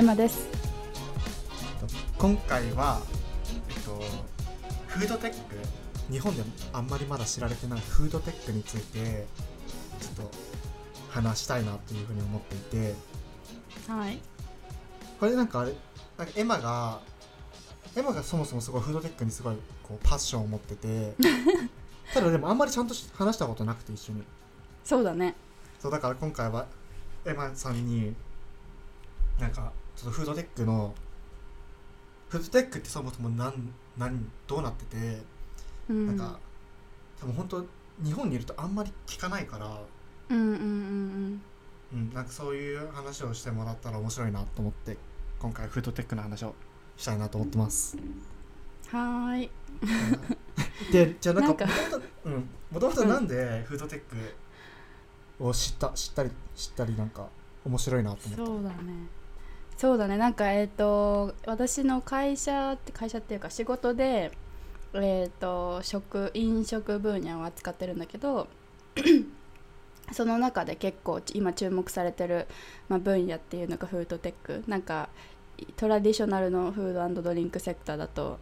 エマです。今回は、えっと、フードテック日本であんまりまだ知られてないフードテックについてちょっと話したいなというふうに思っていて。はい。これなんかあれなんかエマがエマがそもそもすごいフードテックにすごいこうパッションを持ってて。ただでもあんまりちゃんと話したことなくて一緒に。そうだね。そうだから今回はエマさんになんかちょっとフードテックのフードテックってそもそも何何どうなってて、うん。なんか多分本当日本にいるとあんまり聞かないから、うんうんうんうん、なんかそういう話をしてもらったら面白いなと思って今回フードテックの話をしたいなと思ってます。うんはーい。でじゃあなんかもともとなんでフードテックを知った知ったり知ったりなんか面白いなと思った。そうだねそうだね。なんかえっ、と私の会社って会社っていうか仕事でえっ、と食飲食分野を扱ってるんだけど その中で結構今注目されてる、まあ、分野っていうのがフードテック。なんかトラディショナルのフードドリンクセクターだと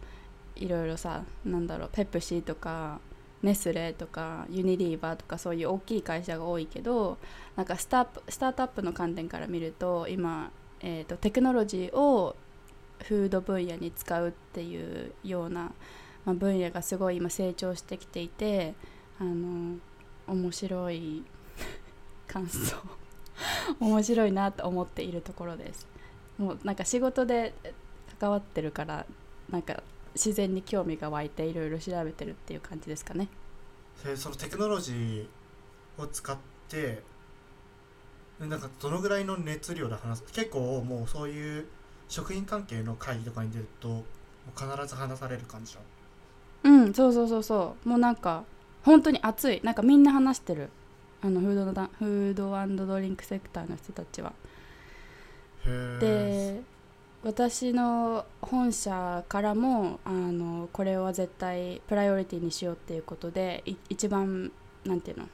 いろいろさなんだろうペプシーとかネスレとかユニリーバーとかそういう大きい会社が多いけどなんかスタースタートアップの観点から見ると今、えー、とテクノロジーをフード分野に使うっていうような、まあ、分野がすごい今成長してきていてあの面白い 感想 面白いなと思っているところです。もうなんか仕事で関わってるからなんか自然に興味が湧いていろいろ調べてるっていう感じですかね。でそのテクノロジーを使ってなんかどのぐらいの熱量で話す結構もうそういう食品関係の会議とかに出ると必ず話される感じじゃん。うんそうそうそうそう。もうなんか本当に熱い。なんかみんな話してる。あのフードのだフードドリンクセクターの人たちは。へえで私の本社からもあのこれは絶対プライオリティにしようっていうことでい一番なんていうの？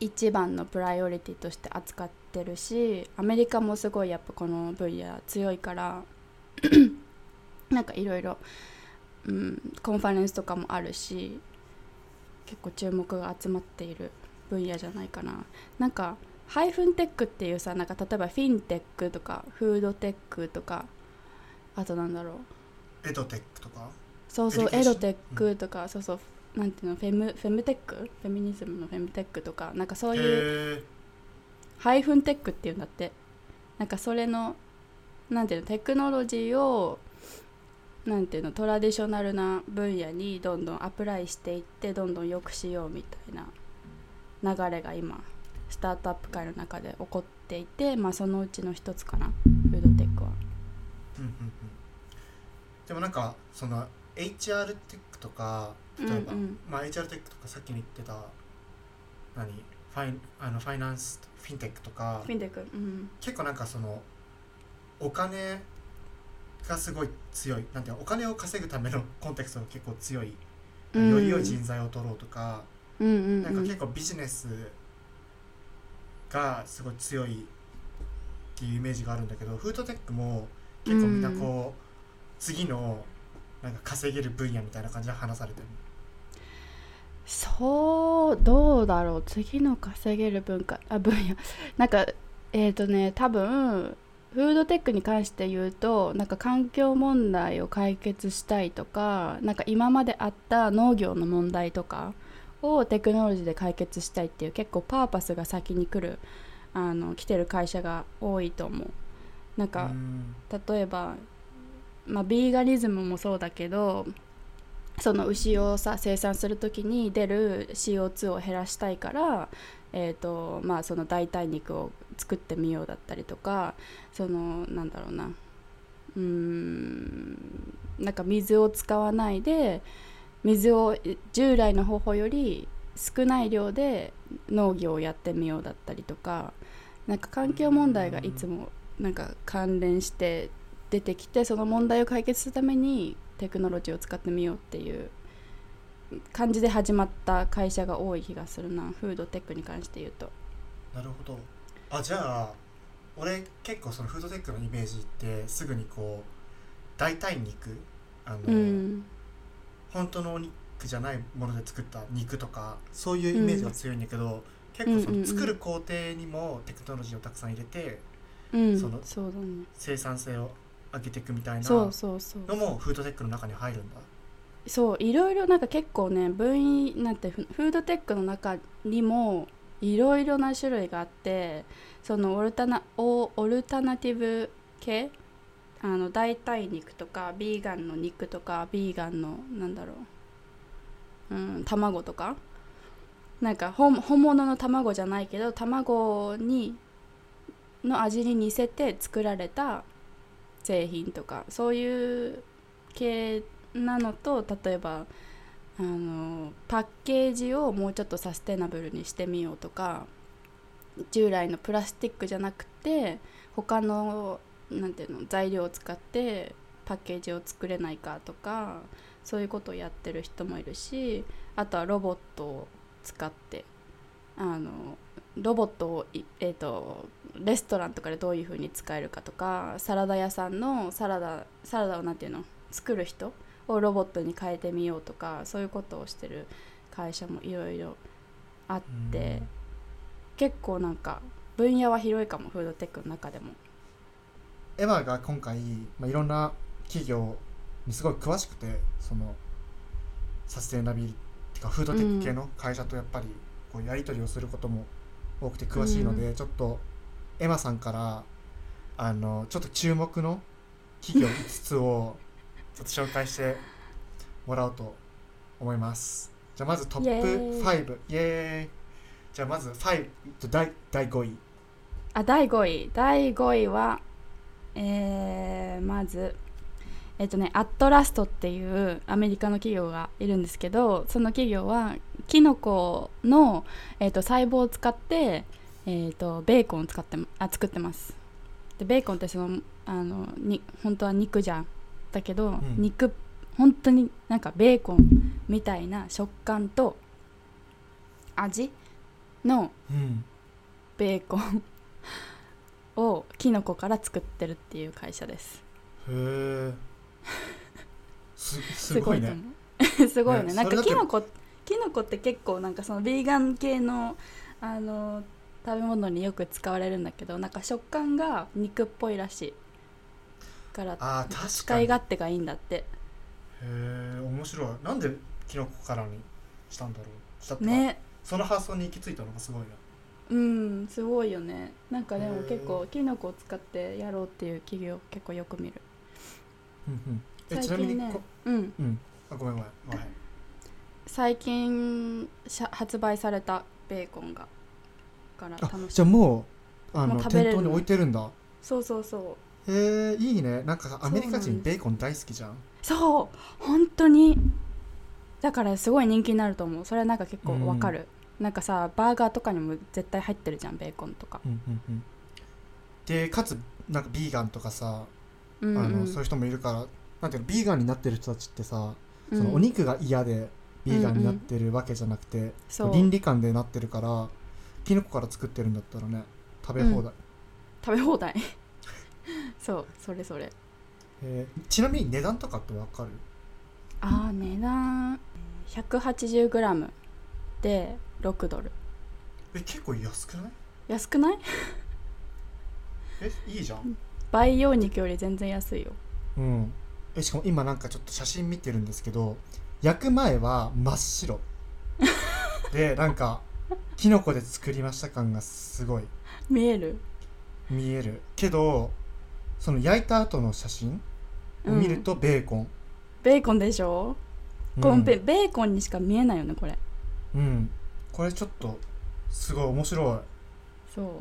一番のプライオリティとして扱ってるしアメリカもすごいやっぱこの分野強いから なんかいろいろうんコンファレンスとかもあるし結構注目が集まっている分野じゃないかな。なんかハイフンテックっていうさなんか例えばフィンテックとかフードテックとかあとなんだろう。エドテックとか？そうそうエドテックとか、そうそうなんていうの？フェムフェムテック？フェミニズムのフェムテックとかなんかそういうハイフンテックっていうんだって。なんかそれのなんていうの？テクノロジーをなんていうの？トラディショナルな分野にどんどん apply していってどんどん良くしようみたいな流れが今スタートアップ界の中で起こっていて、まあ、そのうちの一つかな。フードテックは。うんうんうん。でもなんかその HR テックとか例えば、うんうんまあ HR テックとかさっきに言ってた何？ファイあのファイナンスフィンテックとかフィンテック、うん、結構なんかそのお金がすごい強い。なんていうの？お金を稼ぐための コンテクストが結構強い、うん。より良い人材を取ろうとか、うんうんうん。なんか結構ビジネスがすごい強いっていうイメージがあるんだけどフードテックも結構みんなこう、次のなんか稼げる分野みたいな感じで話されてるそうどうだろう。次の稼げる文化あ分野。なんかえっ、とね多分フードテックに関して言うとなんか環境問題を解決したいとかなんか今まであった農業の問題とかをテクノロジーで解決したいっていう結構パーパスが先に来るあの来てる会社が多いと思う。なんか、うん。例えば、まあ、ビーガニズムもそうだけどその牛をさ生産する時に出る CO2 を減らしたいから、えーとまあ、その代替肉を作ってみようだったりとかそのなんだろうな。うーんなんか水を使わないで水を従来の方法より少ない量で農業をやってみようだったりとかなんか環境問題がいつもなんか関連して出てきてその問題を解決するためにテクノロジーを使ってみようっていう感じで始まった会社が多い気がするな。フードテックに関して言うと。なるほど。あじゃあ俺結構そのフードテックのイメージってすぐにこう代替肉あの、うん。本当のお肉じゃないもので作った肉とかそういうイメージが強いんだけど、結構そうんうんうん。の作る工程にもテクノロジーをたくさん入れてうん。その生産性を上げていくみたいなそうのそうそう。もフードテックの中に入るんだ。そういろいろなんか結構ね分野なんてフフードテックの中にもいろいろな種類があってそのオルタナオオルタナティブ系？あの代替肉とかビーガンの肉とかビーガンのなんだろう、うん、卵とか？なんか本本物の卵じゃないけど卵にの味に似せて作られた製品とかそういう系なのと例えばあのパッケージをもうちょっとサステナブルにしてみようとか従来のプラスチックじゃなくて他のなていうの材料を使ってパッケージを作れないかとかそういうことをやってる人もいるしあとはロボットを使ってあのロボットをい、えー、とレストランとかでどういうふうに使えるかとかサラダ屋さんのサラダサラダをなんていうの作る人をロボットに変えてみようとかそういうことをしてる会社もいろいろあって結構なんか分野は広いかもフードテックの中でも。エマが今回、まあ、いろんな企業にすごい詳しくてそのサステナビリティかフードテック系の会社とやっぱりこうやり取りをすることも多くて詳しいので、ちょっとエマさんからあのちょっと注目の企業5つをちょっと紹介してもらおうと思います。じゃあまずトップイエーイ。5イエーイ。じゃあまず5第第5位。あ第5位。第5位はえーまずえっとねアットラストっていうアメリカの企業がいるんですけどその企業はキノコの、えっと細胞を使って、えっとベーコンを使ってあ作ってます。でベーコンってそのあのに本当は肉じゃんだけど、ん。肉本当になんかベーコンみたいな食感と味のうん。ベーコンをキノコから作ってるっていう会社です。へえすすごいね。すごい ね。なんねそれだってかキノコキノコって結構なんかそのビーガン系のあの食べ物によく使われるんだけどなんか食感が肉っぽいらしいからあー確かに。使い勝手がいいんだって。へえ面白い。なんでキノコからにしたんだろう？したってかね。その発想に行き着いたのがすごいな。うんすごいよね。なんかでも結構キノコを使ってやろうっていう企業結構よく見るえ最ちなみに近ねこうん。うん。あごめんごめんごめん。最近しゃ発売されたベーコンがからあ楽しじゃあもうあの店頭に置いてるんだ。そうそうそう。へえいいね。なんかさアメリカ人ベーコン大好きじゃん。そう本当に。だからすごい人気になると思う。それはなんか結構わかる、なんかさバーガーとかにも絶対入ってるじゃんベーコンとか、うんうんうん。でかつなんかビーガンとかさ、うんうんあのそういう人もいるからなんていうのビーガンになってる人たちってさ、うん。そのお肉が嫌でビーガンになってるわけじゃなくて、倫理観でなってるからキノコから作ってるんだったらね食べ放題、食べ放題。そうそれそれ。えーちなみに値段とかってわかる？あー値段 180g で6ドル。え結構安くない？安くない？えいいじゃん培養肉より全然安いよ。うん。えしかも今なんかちょっと写真見てるんですけど焼く前は真っ白。でなんかキノコで作りました感がすごい。見える？見える。けどその焼いた後の写真を見るとベーコン、ベーコンでしょ、うん。このベベーコンにしか見えないよねこれ。うん。これちょっとすごい面白い。そう、は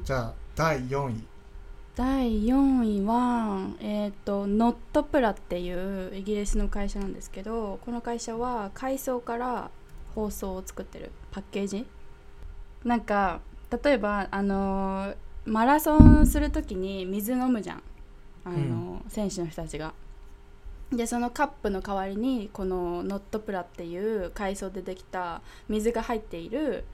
い、じゃあ第4位第4位はえっ、とノットプラっていうイギリスの会社なんですけどこの会社は海藻から包装を作ってるパッケージ。なんか例えばあのーマラソンする時に水飲むじゃん。あのー、選手の人たちが。でそのカップの代わりにこのノットプラっていう海藻でできた水が入っている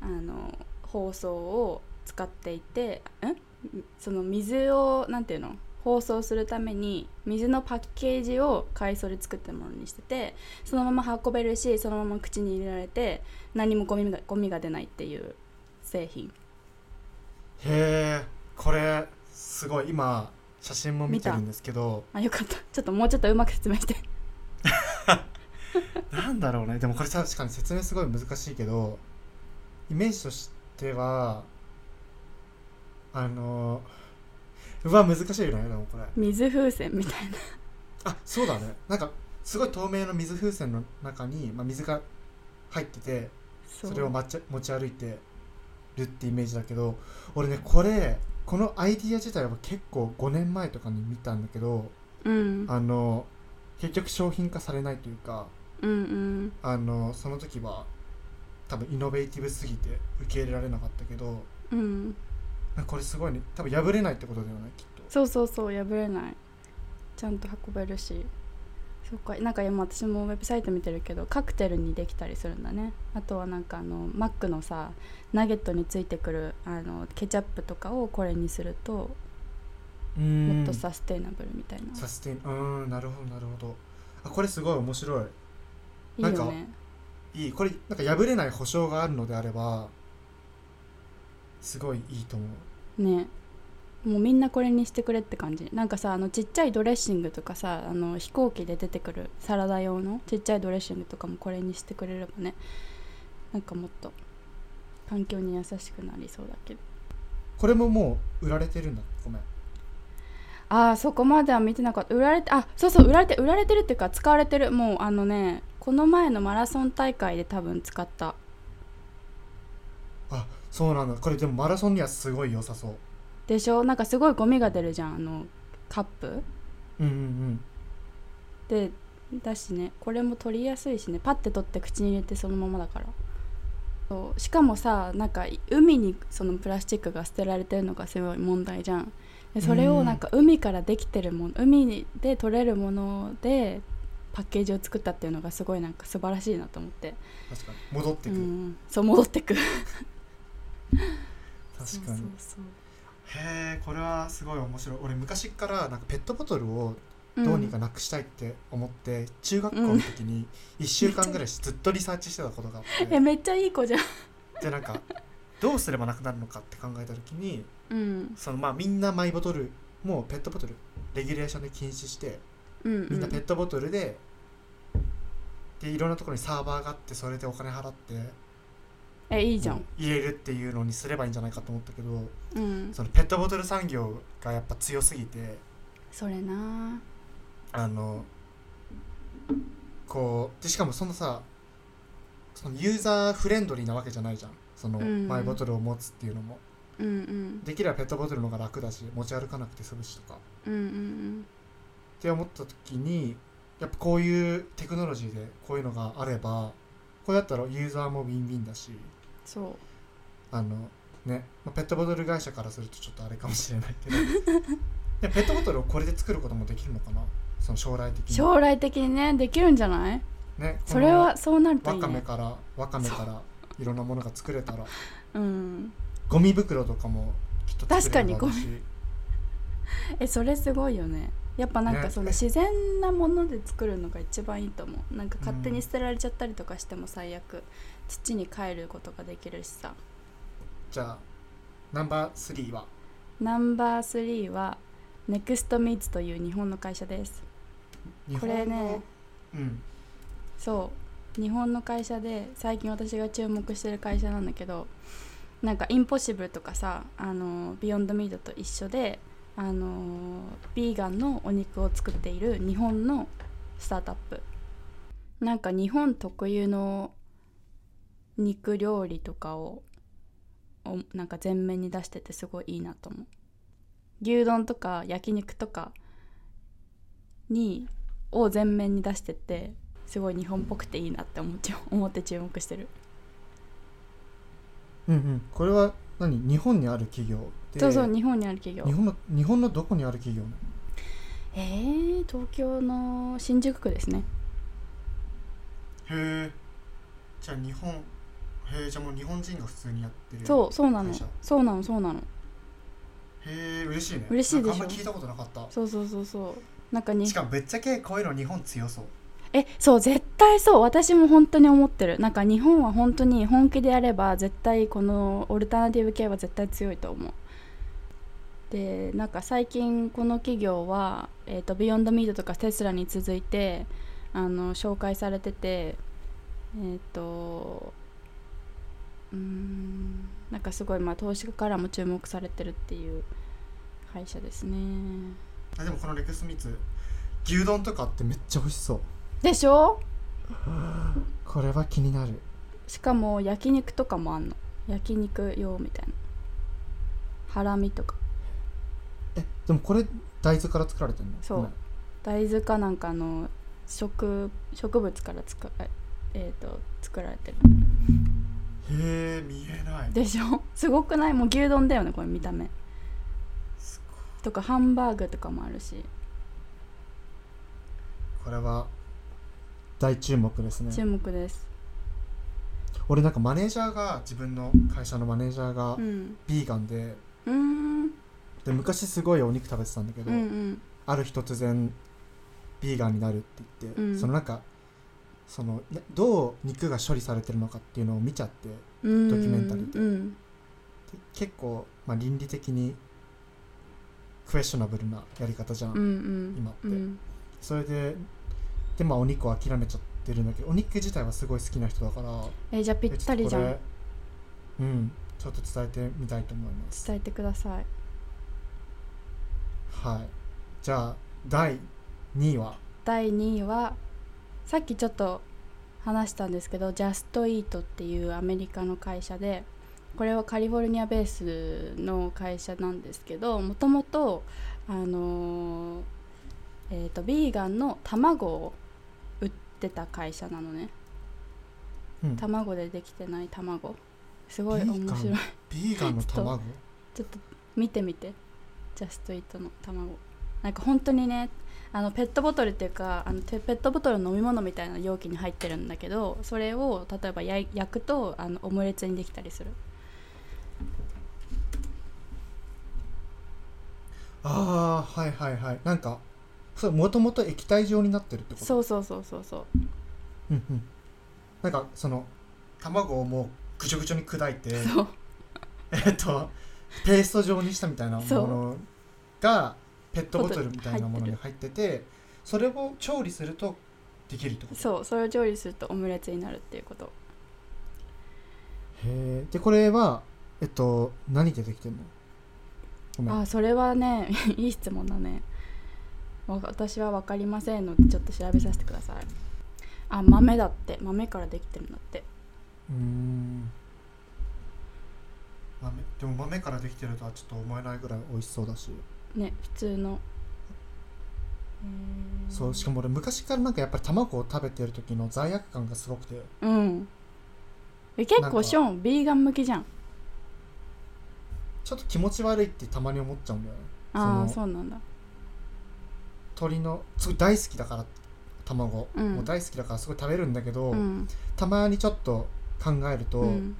あの包装を使っていてんその水をなんていうの包装するために水のパッケージを海藻で作ったものにしててそのまま運べるしそのまま口に入れられて何もゴミがゴミが出ないっていう製品。へえこれすごい。今写真も見てるんですけど。あよかった。ちょっともうちょっとうまく説明して。なんだろうね。でもこれ確かに説明すごい難しいけどイメージとしてはあのうわ難しいよねでもこれ。水風船みたいな。あそうだね。なんかすごい透明の水風船の中に、まあ、水が入っててそそれを持ち持ち歩いてるってイメージだけど俺ねこれこのアイディア自体は結構5年前とかに見たんだけどうん。あの結局商品化されないというかうんうん。あのその時は多分イノベーティブすぎて受け入れられなかったけどうんこれすごいね。多分破れないってことだよねきっと。そうそうそう破れない。ちゃんと運べるし。そっか。なんか今私もウェブサイト見てるけどカクテルにできたりするんだね。あとはなんかあのマックのさナゲットについてくるあのケチャップとかをこれにするとうもんっとサステイナブルみたいな、サステインうんなるほどなるほど。あこれすごい面白い。いいよね。いい。これなんか破れない保証があるのであればすごいいいと思う。ね。もうみんなこれにしてくれって感じ。なんかさあのちっちゃいドレッシングとかさあの飛行機で出てくるサラダ用のちっちゃいドレッシングとかもこれにしてくれればね。なんかもっと環境に優しくなりそうだけど。これももう売られてるんだ？ごめん。ああそこまでは見てなかった。売られてあそうそう売られて売られてるっていうか使われてる。もうあのねこの前のマラソン大会で多分使った。あそうなんだ。これでもマラソンにはすごい良さそう。でしょ？なんかすごいゴミが出るじゃん。あのカップ。うんうんうん。でだしね。これも取りやすいしね。パッて取って口に入れてそのままだから。そう。しかもさなんか海にそのプラスチックが捨てられてるのがすごい問題じゃん。でそれをなんか海からできてるもの海で取れるものでパッケージを作ったっていうのがすごいなんか素晴らしいなと思って、確かに。戻ってく。る、うん、そう戻ってく確かに。へえこれはすごい面白い。俺昔からなんかペットボトルをどうにかなくしたいって思って、中学校の時に1週間ぐらいずっとリサーチしてたことがあって、えめっちゃいい子じゃん。でなんかどうすればなくなるのかって考えた時にうん。そのまあみんなマイボトルもうペットボトルレギュレーションで禁止してうん。みんなペットボトルで、でいろんなところにサーバーがあってそれでお金払ってえいいじゃん。入れるっていうのにすればいいんじゃないかと思ったけどうん。そのペットボトル産業がやっぱ強すぎてそれな。あのこうでしかもそのさそのユーザーフレンドリーなわけじゃないじゃん。そのうん。マイボトルを持つっていうのも、うんうん。できればペットボトルの方が楽だし持ち歩かなくて済むしとか。うんうんって思った時にやっぱこういうテクノロジーでこういうのがあればこれだったらユーザーもウィンウィンだしそう。あのね、まあペットボトル会社からするとちょっとあれかもしれないけど。でペットボトルをこれで作ることもできるのかな？その将来的に。将来的にねできるんじゃない？ねそれはそうなるといわいね。かめからわかめからいろんなものが作れたら。うん。ゴミ袋とかもきっと作れるだろうし。えそれすごいよね。やっぱなんかね。その自然なもので作るのが一番いいと思う。なんか勝手に捨てられちゃったりとかしても最悪土に帰ることができるしさ。じゃあナンバー3は？ナンバー3はネクストミーツという日本の会社です。こ日本の？れねうん。そう。日本の会社で最近私が注目してる会社なんだけどなんかインポッシブルとかさあのビヨンドミートと一緒であのビーガンのお肉を作っている日本のスタートアップ。なんか日本特有の肉料理とかををなんか前面に出しててすごいいいなと思う。牛丼とか焼肉とかにを前面に出しててすごい日本っぽくていいなって思っちゃう 思って注目してる。うんうん。これは何？日本にある企業でそうそう日本にある企業。日本の日本のどこにある企業えー、東京の新宿区ですね。へえじゃあ日本へえじゃあもう日本人が普通にやってるそうそうなの。そうなのそうなの。へえ嬉しいね。嬉しいでしょ？あんま聞いたことなかった。そうそうそうそう。なんかにしかもぶっちゃけこういうの日本強そう。えそう絶対そう。私も本当に思ってる。なんか日本は本当に本気でやれば絶対このオルタナティブ系は絶対強いと思う。でなんか最近この企業は、えー、とビヨンドミートとかテスラに続いてあの紹介されててえっ、とうーん。なんかすごいまあ投資家からも注目されてるっていう会社ですね。あでもこのレクスミツ牛丼とかってめっちゃ美味しそう。でしょ？これは気になる。しかも焼肉とかもあんの。焼肉用みたいな。ハラミとか。えでもこれ大豆から作られてるの？そう。ね大豆かなんかの植植物からつかええー、と作られてるへえ見えない。でしょ？すごくない？もう牛丼だよねこれ見た目。とかハンバーグとかもあるし。これは大注目ですね。注目です。俺なんかマネージャーが自分の会社のマネージャーがうん。ビーガンでうーん。で昔すごいお肉食べてたんだけど、うんうん。ある日突然ビーガンになるって言って、うん。そのなんかそのなどう肉が処理されてるのかっていうのを見ちゃってうん。ドキュメンタリーで。うん。で結構、まあ、倫理的にクエスチョナブルなやり方じゃん、うんうん。今って。うん。それででまあお肉を諦めちゃってるんだけどお肉自体はすごい好きな人だからえじゃあぴったりじゃん。えちょっとこれうん。ちょっと伝えてみたいと思います。伝えてください。はい。じゃあ第2位は？第2位はさっきちょっと話したんですけどジャストイートっていうアメリカの会社でこれはカリフォルニアベースの会社なんですけどもともとあのーえーとビーガンの卵を売ってた会社なのね。うん。卵でできてない卵。すごい面白い。ビーガンの卵？ちょっと見てみて。ジャストイートの卵。なんか本当にねあのペットボトルっていうかあのペペットボトルの飲み物みたいな容器に入ってるんだけどそれを例えば焼くとあのオムレツにできたりする。ああはいはいはい。なんかそうもともと液体状になってるってこと？そうそうそうそうそう。うんうん。なんかその卵をもうぐちょぐちょに砕いて えっとペースト状にしたみたいなものがペットボトルみたいなものに入っててそれを調理するとできるってこと？そうそれを調理するとオムレツになるっていうこと。へえでこれはえっと何でできてんの？あそれはね いい質問だね。わ私は分かりませんのでちょっと調べさせてください。あ豆だって。豆からできてるんだって。うーん。豆でも豆からできてるとはちょっと思えないぐらい美味しそうだしね普通の。えー。そうしかも俺昔からなんかやっぱり卵を食べてる時の罪悪感がすごくて。うん。え結構ショーンビーガン向きじゃん。ちょっと気持ち悪いってたまに思っちゃうんだよね。ああそうなんだ。鶏のすごい大好きだから卵、うん。もう大好きだからすごい食べるんだけど、うん。たまにちょっと考えると、うん。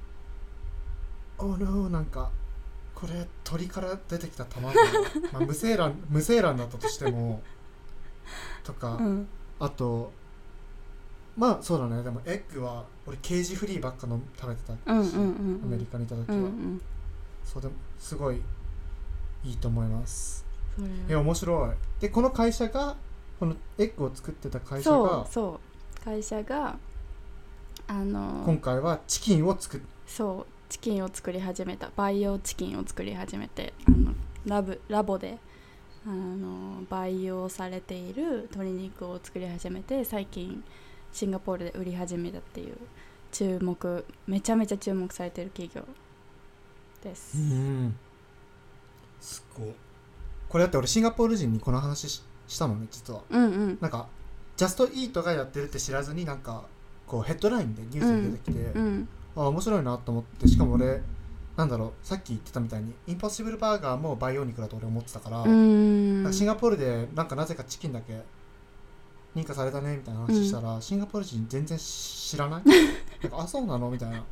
おー no なんかこれ鳥から出てきた卵。まあ無精卵無精卵だったとしてもとか、うん。あとまあそうだね。でもエッグは俺ケージフリーばっかの食べてた。し、うんうんうん。アメリカにいた時は、うんうん。そうでもすごいいいと思います。え面白い。でこの会社がこのエッグを作ってた会社そがうそう。会社があの今回はチキンを作っそうチキンを作り始めた培養チキンを作り始めてあのラブラボであの培養されている鶏肉を作り始めて最近シンガポールで売り始めたっていう注目めちゃめちゃ注目されてる企業です、ん。すごい。これだって俺シンガポール人にこの話ししたのね実は。うんうん。なんかジャストイートがやってるって知らずになんかこうヘッドラインでニュースに出てきて、うんあ面白いなと思ってしかも俺なんだろうさっき言ってたみたいにインポッシブルバーガーも培養肉だと俺思ってたから,、シンガポールでなんかなぜかチキンだけ認可されたねみたいな話したら、シンガポール人全然知らない。なんかあそうなのみたいな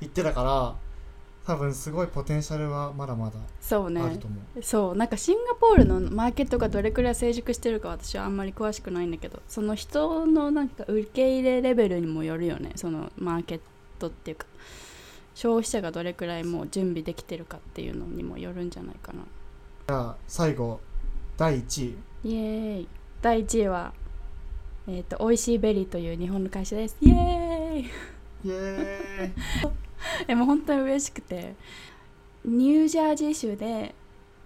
言ってたから多分すごいポテンシャルはまだまだそうね。あると思う、そうなんかシンガポールのマーケットがどれくらい成熟してるか私はあんまり詳しくないんだけどその人のなんか受け入れレベルにもよるよねそのマーケットっていうか消費者がどれくらいもう準備できてるかっていうのにもよるんじゃないかな。じゃあ最後第1位。イエーイ。第1位はえっ、と美味しいベリーという日本の会社です。イエーイ。イエーイ。でも本当に嬉しくてニュージャージー州で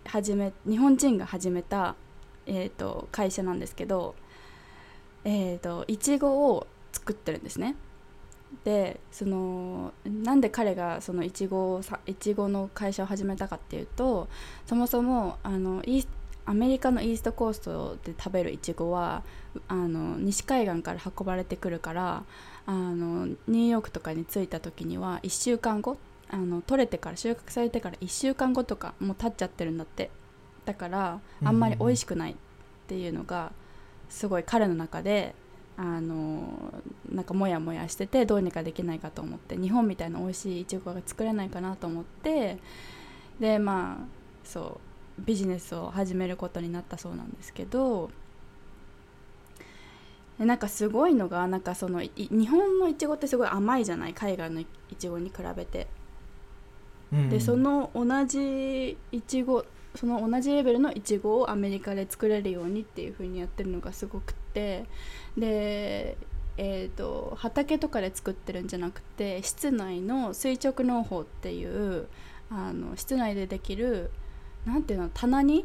始め日本人が始めた、えー、と会社なんですけどえー、といちごを作ってるんですねでそのなんで彼がそのいちごいちごの会社を始めたかっていうとそもそもあのイースアメリカのイーストコーストで食べるいちごはあの西海岸から運ばれてくるからあのニューヨークとかに着いた時には1週間後あの取れてから収穫されてから1週間後とかもう経っちゃってるんだって。だからあんまり美味しくないっていうのがすごい彼の中であのなんかモヤモヤしててどうにかできないかと思って日本みたいな美味しいいちごが作れないかなと思ってでまあそうビジネスを始めることになったそうなんですけどでなんかすごいのがなんかそのい日本のいちごってすごい甘いじゃない？海外のいちごに比べて。うんでその同じいちごその同じレベルのいちごをアメリカで作れるようにっていう風にやってるのがすごくってで、えー、と畑とかで作ってるんじゃなくて室内の垂直農法っていうあの室内でできるなんていうの棚に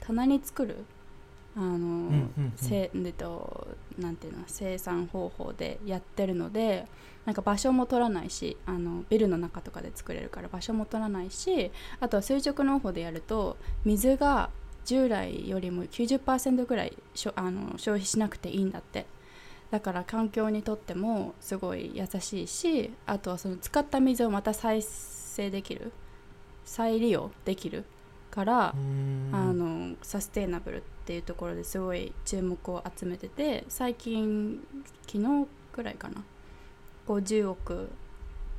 棚に作るあの、うんうんうん。せえっとなんていうの生産方法でやってるのでなんか場所も取らないしあのビルの中とかで作れるから場所も取らないしあとは垂直農法でやると水が従来よりも90%ぐらいしょあの消費しなくていいんだって。だから環境にとってもすごい優しいしあとはその使った水をまた再生できる再利用できるからあのサステイナブルっていうところですごい注目を集めてて最近昨日くらいかな。50億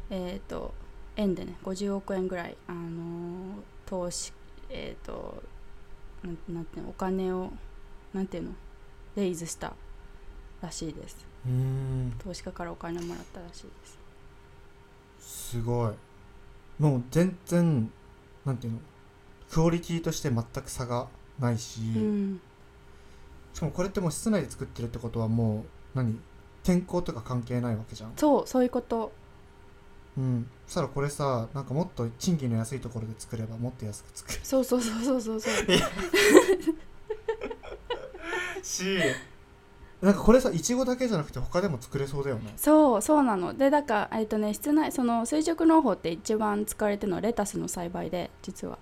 えっ、と円でね50億円ぐらいあの投資えっ、となんてお金をなんていうのレイズしたらしいです。うーん。投資家からお金をもらったらしいです。すごい。もう全然なんていうのクオリティとして全く差がないし、うん。しかもこれってもう室内で作ってるってことはもう何天候とか関係ないわけじゃん。そうそういうことうん。そしたらこれさなんかもっと賃金の安いところで作ればもっと安く作そうそうそうそうそうそう。る し。なんかこれさいちごだけじゃなくて他でも作れそうだよね。そうそうなの。でだからえっとね室内その垂直農法って一番使われてるのはレタスの栽培で実は。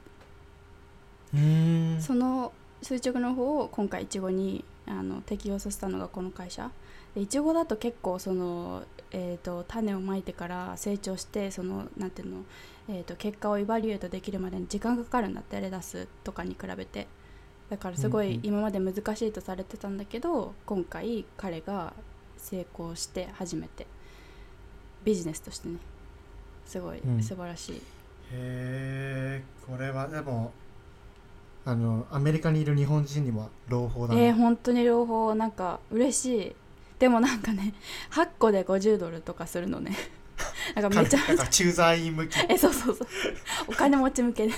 うー。んその垂直農法を今回いちごにあの適用させたのがこの会社。でいちごだと結構その、えー、と種をまいてから成長してそのなんていうの、えー、と結果をエバリュエートできるまでに時間がかかるんだってレタスとかに比べて。だからすごうんうん。い今まで難しいとされてたんだけど、今回彼が成功して初めて。ビジネスとしてね。すごいうん。素晴らしい、へえこれはでもあのアメリカにいる日本人には朗報だね、えー、本当に両方なんか嬉しいでもなんかね8個で50ドルとかするのね。なんかめちゃなんか駐在員向きえそうそうそう。お金持ち向けで。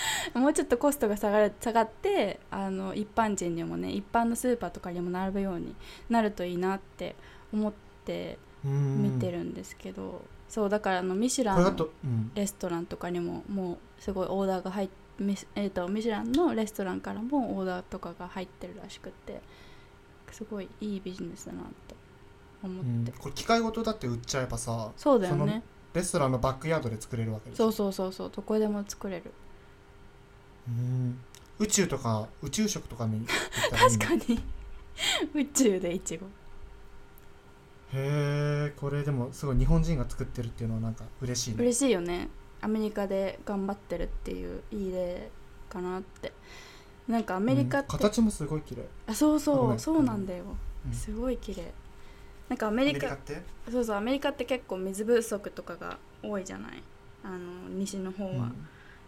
もうちょっとコストが下がる下がってあの一般人にもね一般のスーパーとかにも並ぶようになるといいなって思って見見てるんですけど、そうだからあのミシュランのレストランとかにももうすごいオーダーが入っミスえー、とミシュランのレストランからもオーダーとかが入ってるらしくってすごいいいビジネスだなって思って、うん。これ機械ごとだって売っちゃえばさそうだよね。レストランのバックヤードで作れるわけそうそうそうそうどこでも作れる。うん。宇宙とか宇宙食とかに確ねかに。宇宙でいちごへえこれでもすごい日本人が作ってるっていうのはなんか嬉しいね。嬉しいよね。アメリカで頑張ってるっていういい例かなってなんかアメリカって、うん形もすごい綺麗。あそうそうんそうなんだよ、うん。すごい綺麗。なんかアアメリカメリカって？そうそうアメリカって結構水不足とかが多いじゃない？あの西の方は、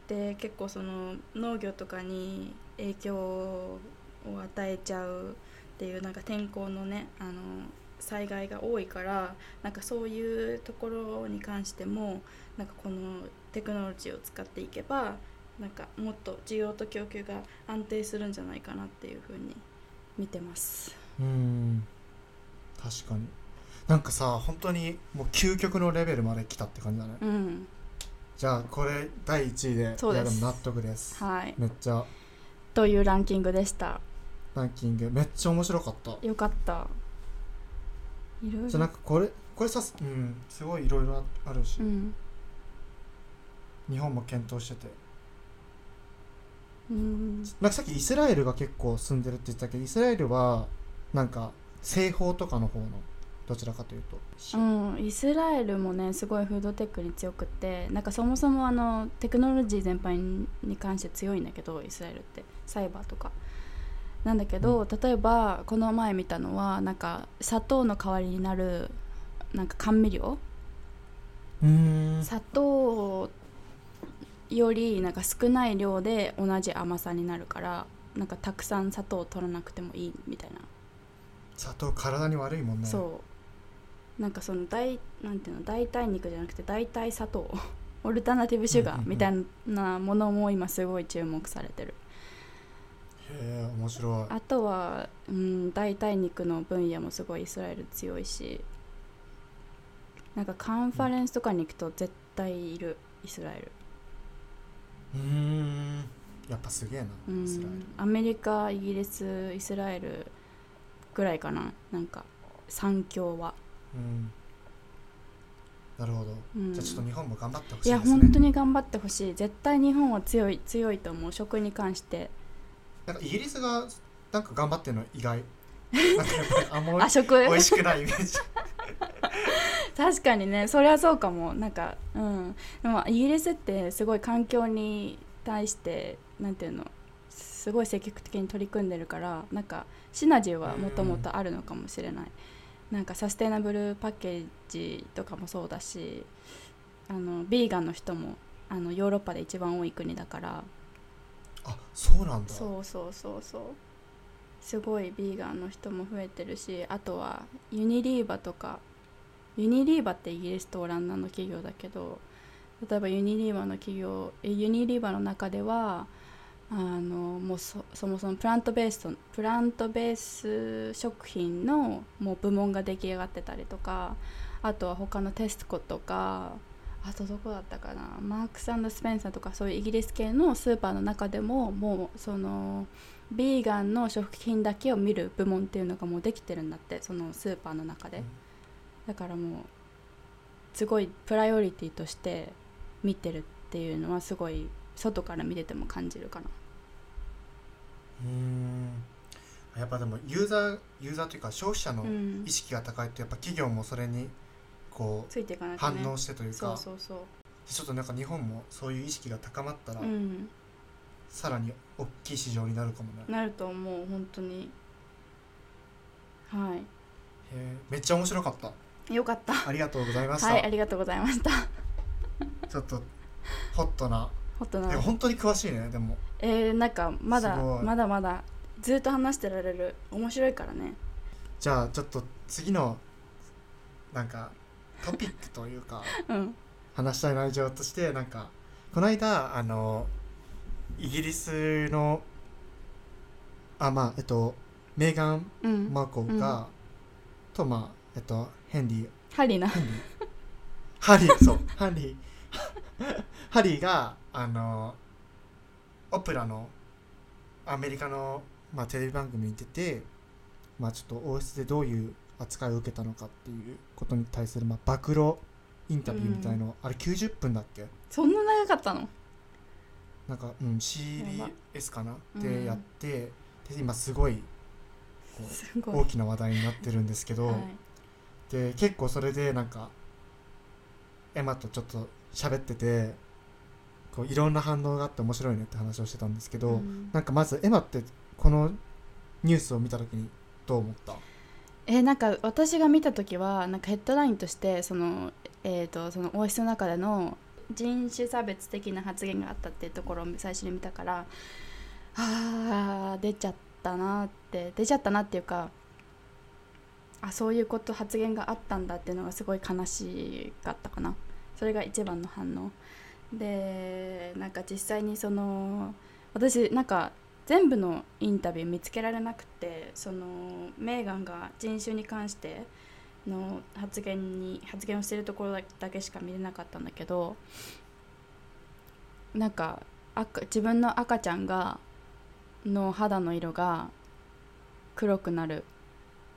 で結構その農業とかに影響を与えちゃうっていうなんか天候のねあの災害が多いからなんかそういうところに関してもなんかこのテクノロジーを使っていけばなんかもっと需要と供給が安定するんじゃないかなっていうふうに見てます。うん。うん確かに。なんかさ本当にもう究極のレベルまで来たって感じだね。うん、じゃあこれ第1位でそうで納得です。はい。めっちゃ。というランキングでした？ランキング。めっちゃ面白かった。よかった。いろいろ。じゃあなんかこれこれさうんすごいいろいろあるし、うん。日本も検討しててうん。なんかさっきイスラエルが結構住んでるって言ってたけどイスラエルはなんか西方とかの方のどちらかというと、うん、イスラエルもねすごいフードテックに強くってなんかそもそもあのテクノロジー全般に関して強いんだけどイスラエルって。サイバーとか。なんだけど、例えばこの前見たのはなんか砂糖の代わりになるなんか甘味料。砂糖よりなんか少ない量で同じ甘さになるからなんかたくさん砂糖を取らなくてもいいみたいな。砂糖体に悪いもんね。そう。なんかその代なんていうの代替肉じゃなくて代替砂糖。オルタナティブシュガーみたいなものも今すごい注目されてる。へえ面白い。あとは、うん、代替肉の分野もすごいイスラエル強いしなんかカンファレンスとかに行くと絶対いるイスラエル、うーん。やっぱすげえな、うん。イスラエル。アメリカイギリスイスラエルぐらいかな。なんか三強は、うん。なるほど、うん、じゃあちょっと日本も頑張ってほしいやいですね。本当に頑張ってほしい。絶対日本は強い強いと思う。食に関して。なんかイギリスがなんか頑張ってるの意外あんまあ食？美味しくないイメージ。確かにね。それはそうかも。なんかうん。でもイギリスってすごい環境に対してなんていうのすごい積極的に取り組んでるからなんかシナジーはもともとあるのかもしれない、なんかサステナブルパッケージとかもそうだしあのビーガンの人もあのヨーロッパで一番多い国だから。あそうなんだ。そうそうそうそうすごいビーガンの人も増えてるしあとはユニリーバとかユニリーバってイギリスとオランダの企業だけど例えばユニリーバの企業えユニリーバの中ではあのもうそそもそもプラントベースとプラントベース食品のもう部門が出来上がってたりとかあとは他のテスコとかあとどこだったかなマークススペンサーとかそういうイギリス系のスーパーの中でももうそのビーガンの食品だけを見る部門っていうのがもうできてるんだってそのスーパーの中で。うんだからもうすごいプライオリティとして見てるっていうのはすごい外から見てても感じるかな。うーん。やっぱでもユーザーユーザーというか消費者のうん意識が高いとやっぱ企業もそれにこうね。反応してというそうかそうそう。ちょっとなんか日本もそういう意識が高まったら、うん。さらに大きい市場になるかもね。なると思う本当に。はへえめっちゃ面白かった。いよかった。ありがとうございました、はいありがとうございました。ちょっとホットな。ホットな。え本当に詳しいねでも。えー、なんかまだすごい。まだまだずっと話してられる。面白いからね。じゃあちょっと次のなんかトピックというか うん。話したい内情としてなんかこの間あのイギリスのあまあえっとメーガン・うん、マーコーが、とまあえっとヘンリー。ハリーな。ハリーそう。ハリー。ハリーがあのオプラのアメリカの、まあ、テレビ番組に出て、まあ、ちょっと王室でどういう扱いを受けたのかっていうことに対する、まあ、暴露インタビューみたいの、あれ90分だっけ？そんな長かったの？なんか、うん、CBS かな？うんでやって、で今すごい。大きな話題になってるんですけど、はい。で結構それでなんかエマとちょっと喋っててこういろんな反応があって面白いねって話をしてたんですけど、うん。なんかまずエマってこのニュースを見た時にどう思った？えなんか私が見た時はなんかヘッドラインとしてその,、えー、とその王室の中での人種差別的な発言があったっていうところを最初に見たからあー出ちゃったなって出ちゃったなっていうかあそういうこと発言があったんだっていうのがすごい悲しかったかな。それが一番の反応。でなんか実際にその私なんか全部のインタビュー見つけられなくてそのメーガンが人種に関しての発言に発言をしてるところだけしか見れなかったんだけどなんか赤自分の赤ちゃんがの肌の色が黒くなる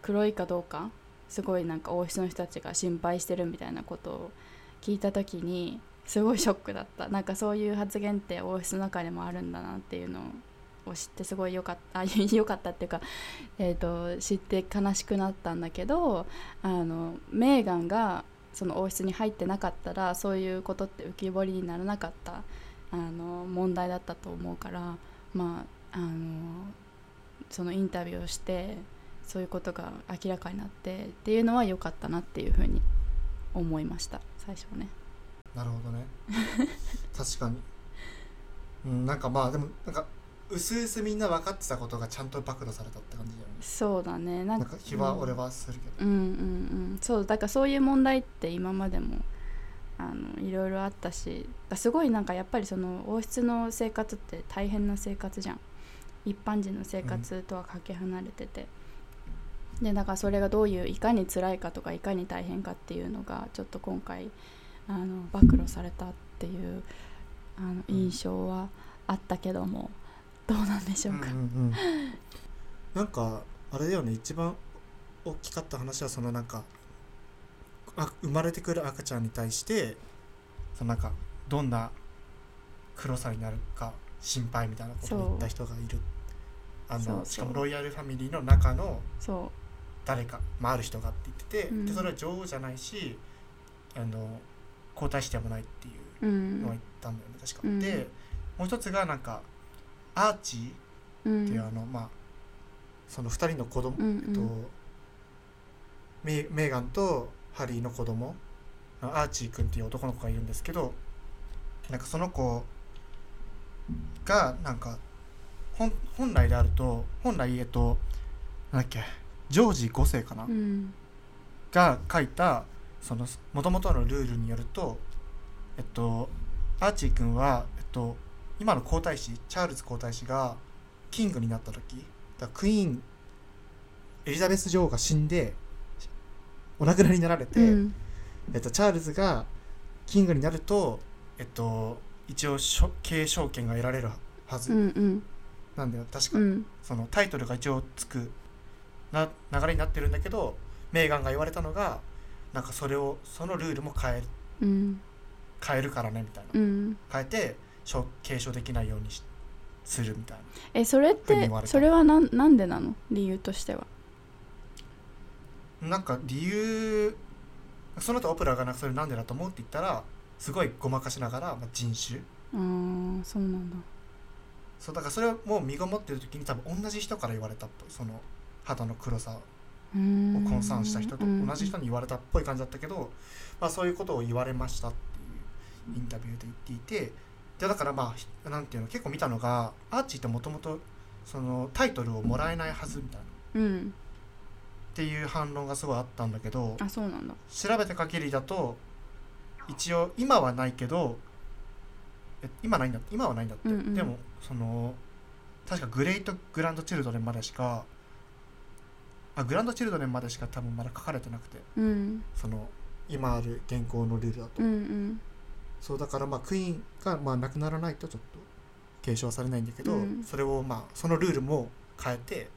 黒いかどうかすごいなんか王室の人たちが心配してるみたいなことを聞いた時にすごいショックだった。なんかそういう発言って王室の中でもあるんだなっていうのをを知ってすごいよかった あよかったっていうか、えーと、知って悲しくなったんだけどあのメーガンがその王室に入ってなかったらそういうことって浮き彫りにならなかったあの問題だったと思うからまああのそのインタビューをしてそういうことが明らかになってっていうのは良かったなっていうふうに思いました。最初ね。なるほどね。確かに、うん、なんかまあでもなんかうすうすみんな分かってたことがちゃんと暴露されたって感じだよね。そうだね。なんか気は俺はするけど、うん、うんうん。うんそうだからそういう問題って今までもあのいろいろあったしすごいなんかやっぱりその王室の生活って大変な生活じゃん。一般人の生活とはかけ離れてて、うん、でだからそれがどういういかに辛いかとかいかに大変かっていうのがちょっと今回あの暴露されたっていうあの印象はあったけども、どうなんでしょうか、うんうんうん、なんかあれだよね。一番大きかった話はそのなんかあ生まれてくる赤ちゃんに対してそのなんかどんな黒さになるか心配みたいなことを言った人がいる。あのしかもロイヤルファミリーの中の誰か、まあ、ある人がって言ってて、うん、でそれは女王じゃないしあの皇太子でもないっていうのを言ったんだよね、確か。でもう一つがなんかアーチーっていうあの、まあその2人の子供、うんえっとメメーガンとハリーの子供アーチー君っていう男の子がいるんですけどなんかその子がなんか本本来であると本来えっとなんだっけジョージ5世かな、うん、が書いたそのもともとのルールによるとえっとアーチー君は、えっと、今の皇太子チャールズ皇太子がキングになった時だクイーンエリザベス女王が死んでお亡くなりになられて、うん、えっと、チャールズがキングになると、えっと、一応継承権が得られるはず、うんうん、なんだよ。確か、うん、そのタイトルが一応つくな流れになってるんだけどメーガンが言われたのがなんかそれをそのルールも変える、うん、変えるからねみたいな、うん、変えて継承できないようにするみたいな。えそれってそれはなんなんでなの？理由としては。なんか理由その後オプラがなんかそれなんでだと思うって言ったらすごいごまかしながら、まあ、人種。ああそうなんだ。そうだからそれはもう身ごもってる時に多分同じ人から言われたとその肌の黒さを混散した人と同じ人に言われたっぽい感じだったけど、まあ、そういうことを言われましたっていうインタビューで言っていてでだからまあなんていうの結構見たのがアーチーってもともとそのタイトルをもらえないはずみたいな、うん、っていう反論がすごいあったんだけどあそうなんだ。調べた限りだと一応今はないけどえ今ないんだ今はないんだって、うんうん、でもその確かグレートグランドチルドレンまでしかあグランドチルドレンまでしか多分まだ書かれてなくて、うん、その今ある現行のルールだと、うんうん、そうだからまあクイーンがまあなくならないとちょっと継承されないんだけど、うん、それをまあそのルールも変えて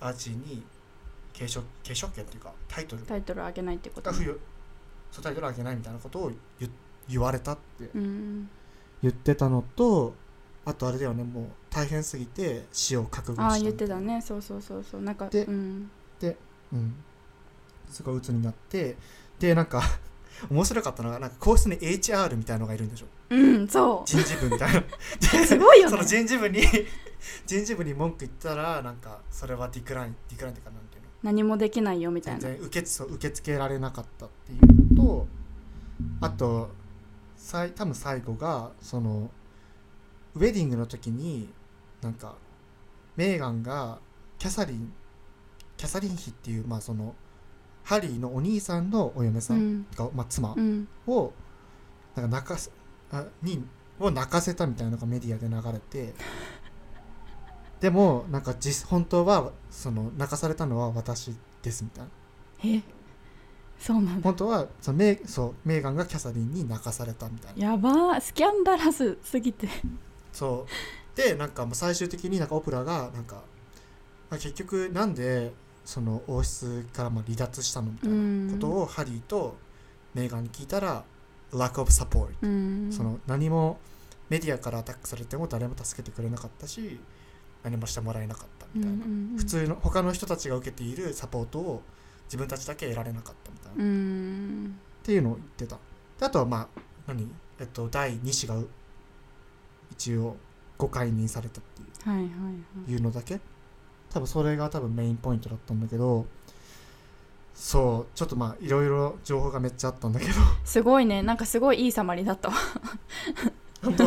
アーチーに継承継承権っていうかタイトル。タイトル上げないってことそうタイトル上げないみたいなことを言言われたって。言ってたのと、あとあれだよねもう大変すぎて死を覚悟したああ言ってたね。そうそうそうそう。なんかで,、うん、でうん。すごい鬱になってでなんか面白かったのがなんか皇室に HR みたいのがいるんでしょ。うんそう。人事部みたいな。すごいよ、ね、その人事部に 人事部に文句言ったらなんかそれはディクラインディクラインっていうかなんていうの。何もできないよみたいな。全然受けそう受け付けられなかったっていうのとあとさい多分最後がそのウェディングの時になんかメーガンがキャサリンキャサリン妃っていうまあそのハリーのお兄さんのお嫁さうん。んが、まあ、妻うん。をなんか泣かせあにを泣かせたみたいなのがメディアで流れて。でもなんか実本当はその泣かされたのは私ですみたいな。え？そうなんだ。本当はそのメーそうメーガンがキャサリンに泣かされたみたいな。やばースキャンダラスすぎて。そう。でなんかもう最終的になんかオプラがなんか、まあ、結局なんでその王室からまあ離脱したのみたういなんことをハリーとメーガンに聞いたら lack of support うん。その何もメディアからアタックされても誰も助けてくれなかったし何もしてもらえなかったみたいな、うんうんうん。普通の他の人たちが受けているサポートを自分たちだけ得られなかったみたいな、うっんていうのを言ってた。であとはまあ何？えっと第2子が一応ご解任されたっていう。はいはいはい。いうのだけ多分それが多分メインポイントだったんだけどそうちょっとまあいろいろ情報がめっちゃあったんだけど。すごいね。なんかすごいいいサマリだったわ。本当？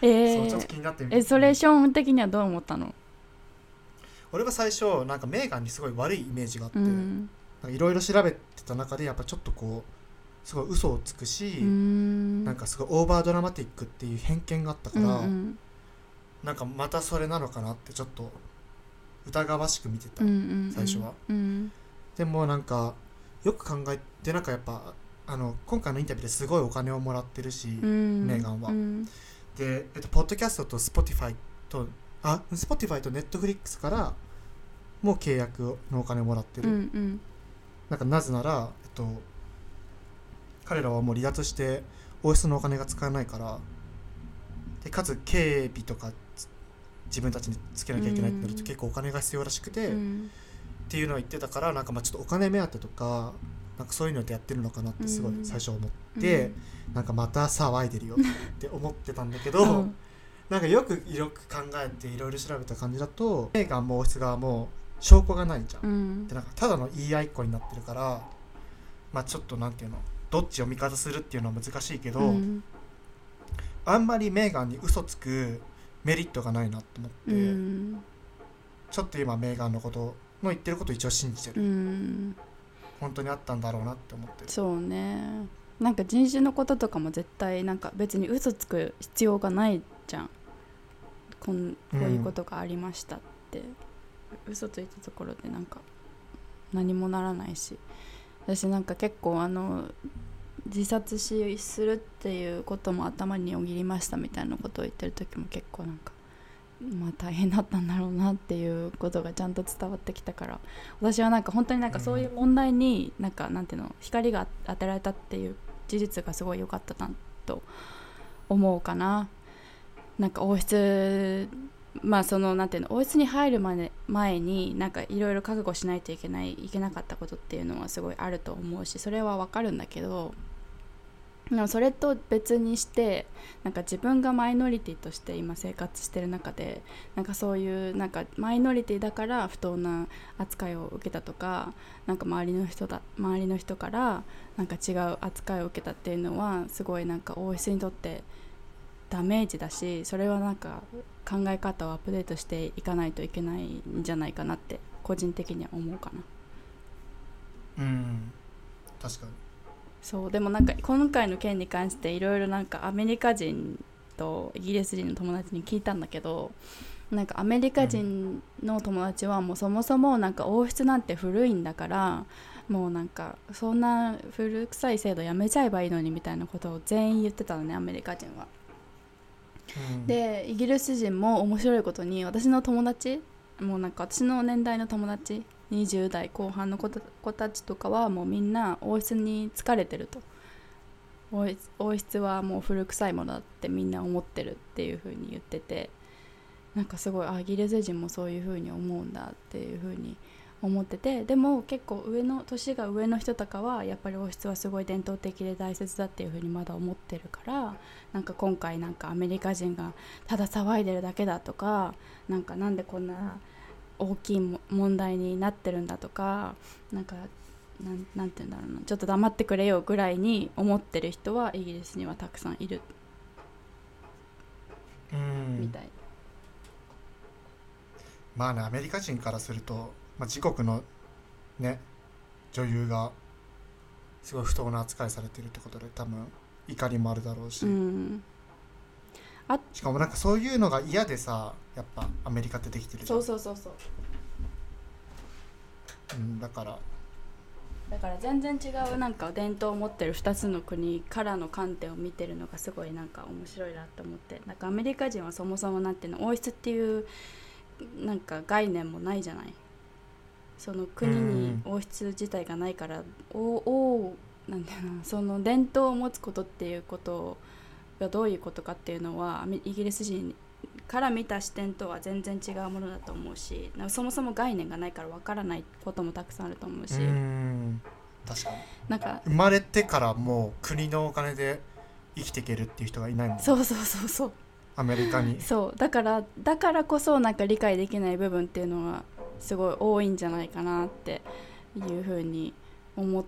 えそうちょっとー、気になってえそれショーン的にはどう思ったの？俺は最初なんかメーガンにすごい悪いイメージがあって、うん。いろいろ調べてた中でやっぱちょっとこうすごい嘘をつくし、うん。なんかすごいオーバードラマティックっていう偏見があったから、うんうん。なんかまたそれなのかなってちょっと疑わしく見てた、うんうんうん。最初は。うん。でもなんかよく考えてなんかやっぱあの今回のインタビューですごいお金をもらってるし、うん。メーガンは。うん。で、えっと、ポッドキャストと Spotify とあ Spotify と Netflix からもう契約のお金をもらってうる、んうん。なんかなぜなら、えっと、彼らはもう離脱して王室のお金が使えないからでかつ警備とかつ自分たちにつけなきゃいけないってなるとうん。結構お金が必要らしくて、っうん。ていうのを言ってたからなんかまあちょっとお金目当てとかなんかそういうのでやってるのかなってすごいうん。最初思って、なんかまた騒いでるよって思ってたんだけうど、ん。なんかよくよく考えていろいろ調べた感じだとメーガンも王室側も証拠がないじゃん。うん。でなんかただの言い合いっ子になってるからまあちょっとなんていうのどっちを味方するっていうのは難しいけど、うん。あんまりメーガンに嘘つくメリットがないなと思って、うんちょっと今メーガンのことの言ってることを一応信じてる、うん本当にあったんだろうなって思ってる。そうね。なんか人種のこととかも絶対なんか別に嘘つく必要がないじゃん。こんこういうことがありましたって、嘘ついたところでなんか何もならないし。私なんか結構あの自殺しするっていうことも頭によぎりましたみたいなことを言ってる時も結構なんかまあ大変だったんだろうなっていうことがちゃんと伝わってきたから私はなんか本当になんかそういう問題になんかなんていうの光が当てられたっていう事実がすごい良かったなと思うかな。なんか王室まあそのなんていうの王室に入るまで前になんかいろいろ覚悟しないといけないいけなかったことっていうのはすごいあると思うしそれはわかるんだけどでもそれと別にしてなんか自分がマイノリティとして今生活してる中でなんかそういうなんかマイノリティだから不当な扱いを受けたとかなんか周りの人だ周りの人からなんか違う扱いを受けたっていうのはすごいなんか王室にとってダメージだしそれはなんか考え方をアップデートしていかないといけないんじゃないかなって個人的には思うかな。うん。確かに。そうでもなんか今回の件に関していろいろなんかアメリカ人とイギリス人の友達に聞いたんだけどなんかアメリカ人の友達はもうそもそもなんか王室なんて古いんだからもうなんかそんな古臭い制度やめちゃえばいいのにみたいなことを全員言ってたのねアメリカ人は。うんでイギリス人も面白いことに私の友達もうなんか私の年代の友達20代後半の子たちとかはもうみんな王室に疲れてると。王室はもう古臭いものだってみんな思ってるっていう風に言ってて。なんかすごいあギリス人もそういう風に思うんだっていう風に思ってて。でも結構上の年が上の人とかはやっぱり王室はすごい伝統的で大切だっていう風にまだ思ってるから。なんか今回なんかアメリカ人がただ騒いでるだけだとか。なんかなんでこんな大きいも問題になってるんだとかなんかなんなんて言うんだろうな。ちょっと黙ってくれよぐらいに思ってる人はイギリスにはたくさんいる。うん。みたい、まあねアメリカ人からすると、まあ、自国のね女優がすごい不当な扱いされてるってことで多分怒りもあるだろうし、うんしかもなんかそういうのが嫌でさやっぱアメリカってできてるじゃん。そうそうそうそう。うん、だから。だから全然違うなんか伝統を持ってる2つの国からの観点を見てるのがすごいなんか面白いなと思って。なんかアメリカ人はそもそもなんていうの王室っていうなんか概念もないじゃない。その国に王室自体がないからおおなんていうの？その伝統を持つことっていうことがどういうことかっていうのはイギリス人から見た視点とは全然違うものだと思うしそもそも概念がないからわからないこともたくさんあると思うし、うん。確かに。なんか生まれてからもう国のお金で生きていけるっていう人がいないもんそうそうそうそう。アメリカに。そう。だからだからこそなんか理解できない部分っていうのがすごい多いんじゃないかなっていうふうに思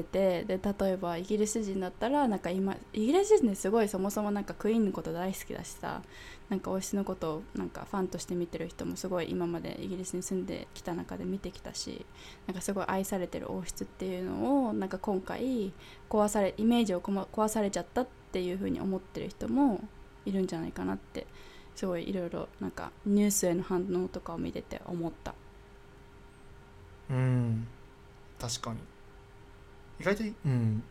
っててで例えばイギリス人だったらなんか今イギリス人ですごいそもそもなんかクイーンのこと大好きだしさなんか王室のことをなんかファンとして見てる人もすごい今までイギリスに住んできた中で見てきたしなんかすごい愛されてる王室っていうのをなんか今回壊されイメージを壊されちゃったっていうふうに思ってる人もいるんじゃないかなってすごいいろいろなんかニュースへの反応とかを見てて思った。うん。確かに。意外とうん。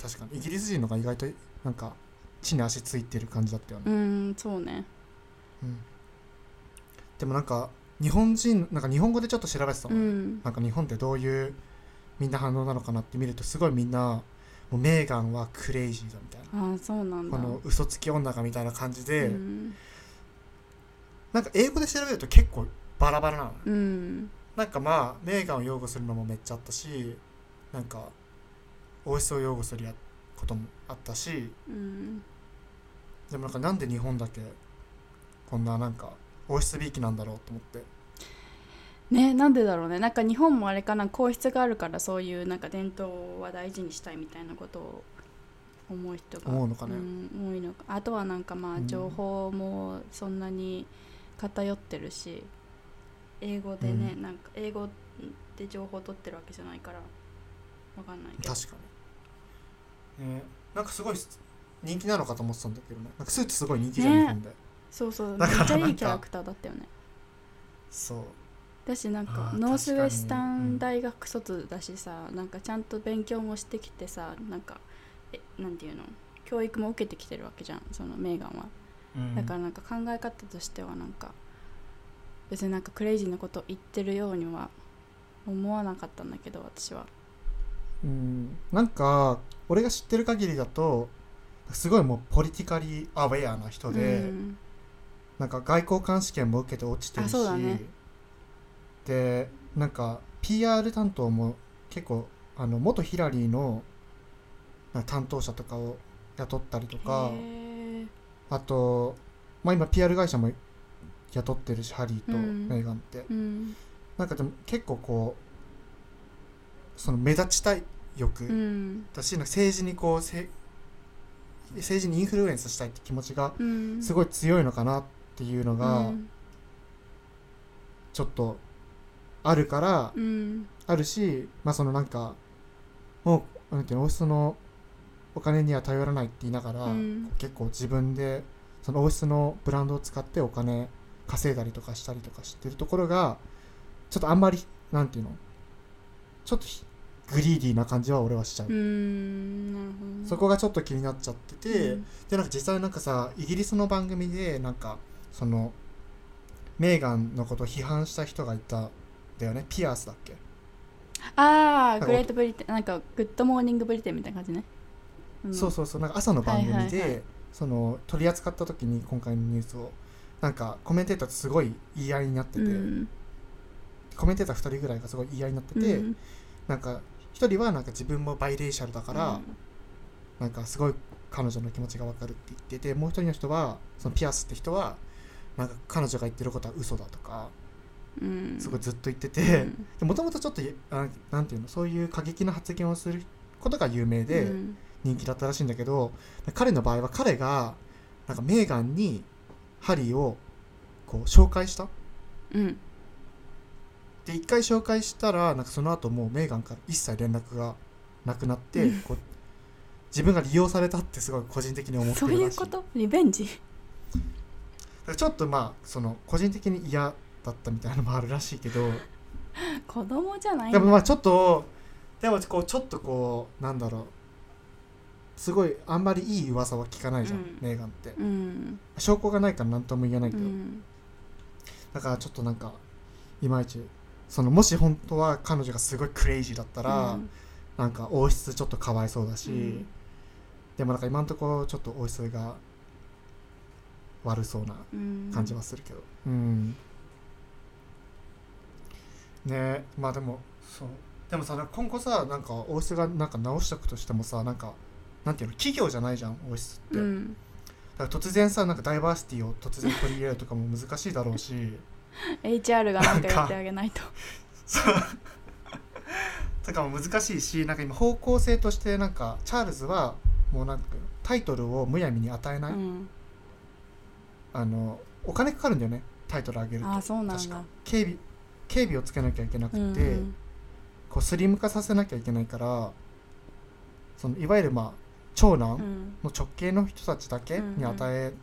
確かに。イギリス人のが意外となんか地に足ついてる感じだったよね、うーんそうね。うん。でもなんか日本人なんか日本語でちょっと調べてたうの、んなんか日本ってどういうみんな反応なのかなって見るとすごいみんなもうメーガンはクレイジーだみたいな。ああそうなんだ。この嘘つき女がみたいな感じで、うん、なんか英語で調べると結構バラバラなのね。うん。なんかまあメーガンを擁護するのもめっちゃあったしなんか王室を擁護するやこともあったしうん。でもなんかなんで日本だけこんななんか王室びいきなんだろうと思って。ねなんでだろうね。なんか日本もあれかな皇室があるからそういうなんか伝統は大事にしたいみたいなことを思う人が思うのかね。うん、多いのか。あとはなんかまうん。あ情報もそんなに偏ってるし英語でね、うん。なんか英語で情報を取ってるわけじゃないからわかんないけど。確かに、ね、なんかすごい人気なのかと思ってたんだけどね。なんかスーツすごい人気じゃん、ね。日本で。そうそう。めっちゃいいキャラクターだったよね。そう。だしなんかノースウェスタン大学卒だしさ、なんかちゃんと勉強もしてきてさなんかえなんていうの？教育も受けてきてるわけじゃんそのメーガンは。うん。だからなんか考え方としてはなんか別になんかクレイジーなこと言ってるようには思わなかったんだけど私はうん。なんか俺が知ってる限りだとすごいもうポリティカリーアウェアな人で、うん。なんか外交官試験も受けて落ちてるしね。でなんか PR 担当も結構あの元ヒラリーの担当者とかを雇ったりとかあと、まあ、今 PR 会社も雇ってるしハリーとうん。メーガンって、うん。なんかでも結構こうその目立ちたい欲うん。だし、なんか政治にこうせ政治にインフルエンスしたいって気持ちがうん。すごい強いのかなっていうのがうん。ちょっとあるから、うん。あるしまあそのなんかもうなんていうの王室のお金には頼らないって言いながら、うん。結構自分でその王室のブランドを使ってお金稼いだりとかしたりとかしてるところがちょっとあんまりなんていうのちょっとひグリーディーな感じは俺はしちゃう、そこがちょっと気になっちゃってて、うん。でなんか実際なんかさイギリスの番組でなんかそのメーガンのことを批判した人がいたんだよね。ピアースだっけ？ああ Great Britain なんか Good Morning Britain みたいな感じね、ん。そうそうそうなんか朝の番組で、その取り扱った時に今回のニュースをなんかコメンテーターとすごい言い合いになってて、うん。コメンテーター2人ぐらいがすごい言い合いになってて、うん。なんか1人はなんか自分も biracial だから、なんかすごい彼女の気持ちが分かるって言っててもう一人の人はそのピアスって人はなんか彼女が言ってることは嘘だとかうん。すごいずっと言ってうてんもともとちょっとあなんていうのそういう過激な発言をすることが有名でうん。人気だったらしいんだけど彼の場合は彼がなんかメーガンにハリーをこう紹介したうんで一回紹介したらなんかその後もうメーガンから一切連絡がなくなってうん。こう自分が利用されたってすごい個人的に思ってそうるらしい。いうこと？リベンジ？ちょっとまあその個人的に嫌だったみたいなのもあるらしいけど。子供じゃないでもまあちょっとでもこうちょっとこうなんだろう。すごいあんまりいい噂は聞かないじゃん、うん。メーガンって。うん。証拠がないから何とも言えないけど、うん。だからちょっとなんかいまいちそのもし本当は彼女がすごいクレイジーだったら、うん。なんか王室ちょっとかわいそうだし、うん。でもなんか今のところちょっと王室が悪そうなうん。感じはするけど。うん、ねまあでもそう。でもさ今後さなんか王室がなんか直しておくとしてもさなんかなんていうの企業じゃないじゃん王室って、うん。だから突然さなんかダイバーシティを突然取り入れるとかも難しいだろうし HR がなんかやってあげないと。そう。とかも難しいしなんか今方向性としてなんかチャールズはもうなんかタイトルをむやみに与えない、うん。あのお金かかるんだよね。タイトル上げると。ああそうなん確か。だ警備警備をつけなきゃいけなくて、うんこうスリム化させなきゃいけないからそのいわゆるまあ長男うん。の直系の人たちだけに与え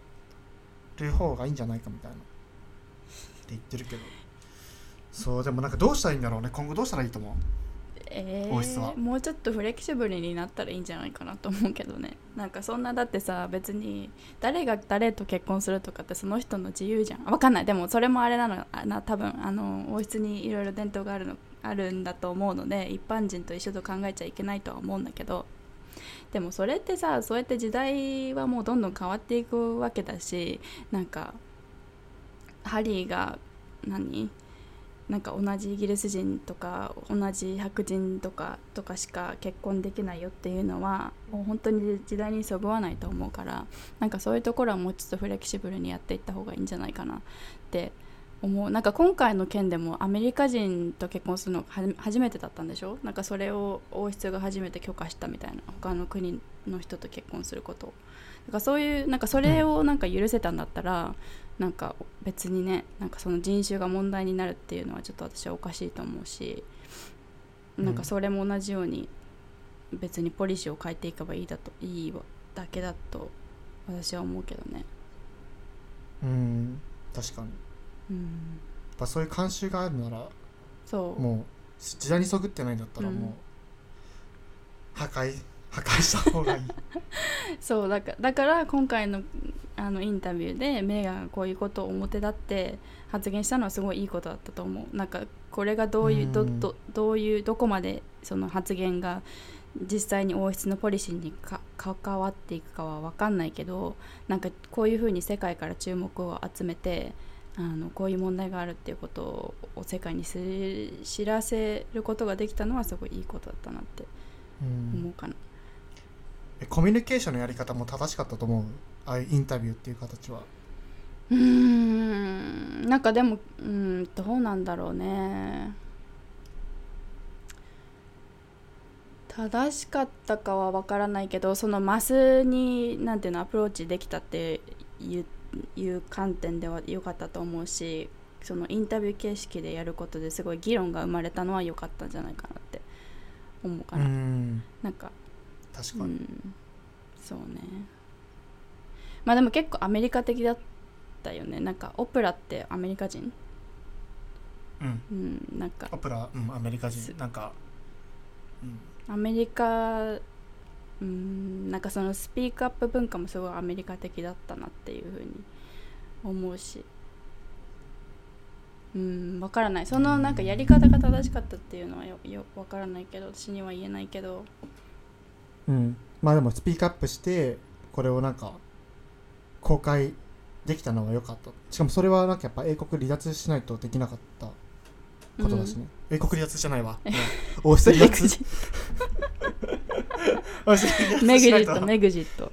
る方がいいんじゃないかみたいな。って言ってるけど。そうでもなんかどうしたらいいんだろうね。今後どうしたらいいと思う？えー、もうちょっとフレキシブルになったらいいんじゃないかなと思うけどね。なんかそんなだってさ別に誰が誰と結婚するとかってその人の自由じゃん。わかんない。でもそれもあれなのあな多分あの王室にいろいろ伝統があるのあるんだと思うので一般人と一緒と考えちゃいけないとは思うんだけど。でもそれってさそうやって時代はもうどんどん変わっていくわけだしなんかハリーが何？なんか同じイギリス人とか同じ白人とかとかしか結婚できないよっていうのはもう本当に時代にそぐわないと思うからなんかそういうところはもうちょっとフレキシブルにやっていった方がいいんじゃないかなって思う。なんか今回の件でもアメリカ人と結婚するのは初めてだったんでしょ？なんかそれを王室が初めて許可したみたいな他の国の人と結婚することを。だかそういうなんかそれをなんか許せたんだったら、なんか別にねなんかその人種が問題になるっていうのはちょっと私はおかしいと思うしなんかそれも同じように別にポリシーを変えていけばいいだといいだけだと私は思うけどね。うん確かに。やうん、っぱそういう慣習があるならそう。もう時代にそぐってないんだったらうん。もう破壊破壊した方がいい。そうだからだから今回のあのインタビューでメーガンがこういうことを表立って発言したのはすごいいいことだったと思う。なんかこれがどういうどうん。どどういうどこまでその発言が実際に王室のポリシーにか関わっていくかは分かんないけどなんかこういうふうに世界から注目を集めてあのこういう問題があるっていうことを世界にす知らせることができたのはすごいいいことだったなってうん思うかな。えコミュニケーションのやり方も正しかったと思う。ああいうインタビューっていう形は。うーん。なんかでもうんどうなんだろうね。正しかったかは分からないけどそのマスになんていうのアプローチできたっていういう観点では良かったと思うしそのインタビュー形式でやることですごい議論が生まれたのは良かったんじゃないかなって思うかうな、ん。なんか確かに、うん、そうね。まあでも結構アメリカ的だったよね。なんかオプラってアメリカ人？うん。うんなんか。オプラ、うん、アメリカす。人なんか、うん、アメリカうんなんかそのスピークアップ文化もすごいアメリカ的だったなっていうふうに思うし。うんわからない。そのなんかやり方が正しかったっていうのはよよわからないけど私には言えないけどうん、まあでもスピークアップしてこれをなんか公開できたのは良かった。しかもそれはなんかやっぱ英国離脱しないとできなかったことだしね、英国離脱じゃないわ。王室ブ離脱。メグジしないと。ットメグジット。